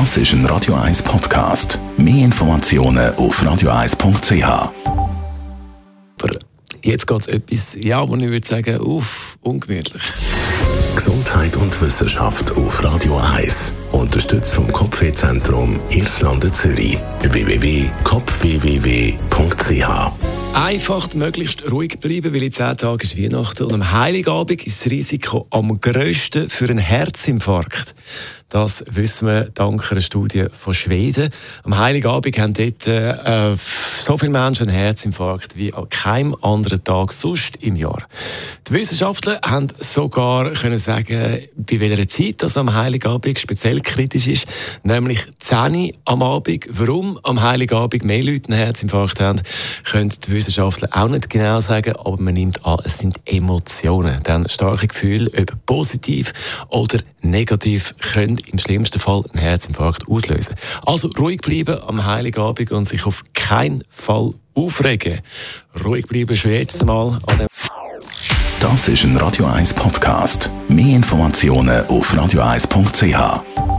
Das ist ein Radio 1 Podcast. Mehr Informationen auf radio1.ch. Aber jetzt geht es etwas, ja, wo ich würde sagen, uff, ungemütlich. Gesundheit und Wissenschaft auf Radio 1. Unterstützt vom Kopfwehzentrum Irlande Zürich. www.kopfwww.ch Einfach möglichst ruhig bleiben, weil in zehn Tagen ist Weihnachten und am Heiligabend ist das Risiko am grössten für einen Herzinfarkt. Das wissen wir dank einer Studie von Schweden. Am Heiligabend haben dort äh, so viele Menschen einen Herzinfarkt wie an keinem anderen Tag sonst im Jahr. Die Wissenschaftler haben sogar können sagen, bei welcher Zeit das am Heiligabend speziell kritisch ist, nämlich 10 am Abend. Warum am Heiligabend mehr Leute einen Herzinfarkt haben, können die Wissenschaftler auch nicht genau sagen, aber man nimmt an, es sind Emotionen. Denn starke Gefühle, ob positiv oder negativ, können im schlimmsten Fall einen Herzinfarkt auslösen. Also ruhig bleiben am Heiligabend und sich auf keinen Fall aufregen. Ruhig bleiben schon jetzt mal Das ist ein Radio 1 Podcast. Mehr Informationen auf radio1.ch.